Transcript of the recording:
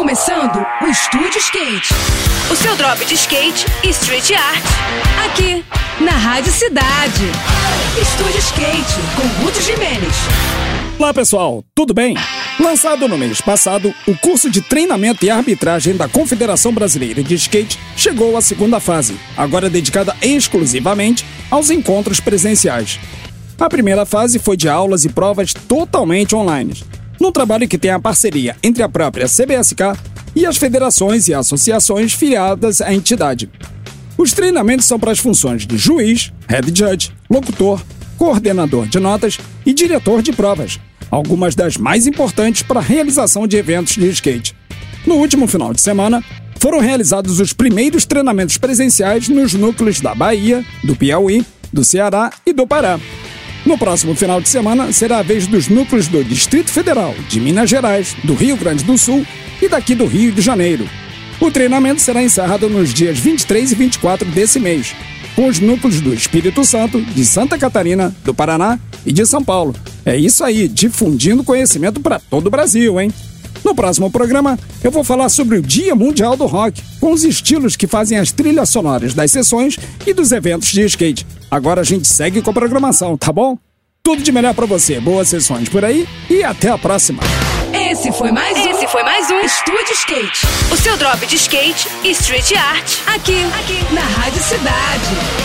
começando o Estúdio Skate. O seu drop de skate e street art. Aqui, na Rádio Cidade. Estúdio Skate, com Ruth Jimenez. Olá pessoal, tudo bem? Lançado no mês passado, o curso de treinamento e arbitragem da Confederação Brasileira de Skate chegou à segunda fase, agora dedicada exclusivamente aos encontros presenciais. A primeira fase foi de aulas e provas totalmente online, num trabalho que tem a parceria entre a própria CBSK e as federações e associações filiadas à entidade. Os treinamentos são para as funções de juiz, head judge, locutor, coordenador de notas e diretor de provas, algumas das mais importantes para a realização de eventos de skate. No último final de semana, foram realizados os primeiros treinamentos presenciais nos núcleos da Bahia, do Piauí, do Ceará e do Pará. No próximo final de semana será a vez dos núcleos do Distrito Federal, de Minas Gerais, do Rio Grande do Sul e daqui do Rio de Janeiro. O treinamento será encerrado nos dias 23 e 24 desse mês, com os núcleos do Espírito Santo, de Santa Catarina, do Paraná e de São Paulo. É isso aí, difundindo conhecimento para todo o Brasil, hein? No próximo programa, eu vou falar sobre o Dia Mundial do Rock, com os estilos que fazem as trilhas sonoras das sessões e dos eventos de skate. Agora a gente segue com a programação, tá bom? Tudo de melhor para você, boas sessões por aí e até a próxima. Esse foi mais um. Esse foi mais um Estúdio Skate. O seu drop de skate e street art. Aqui, aqui, na Rádio Cidade.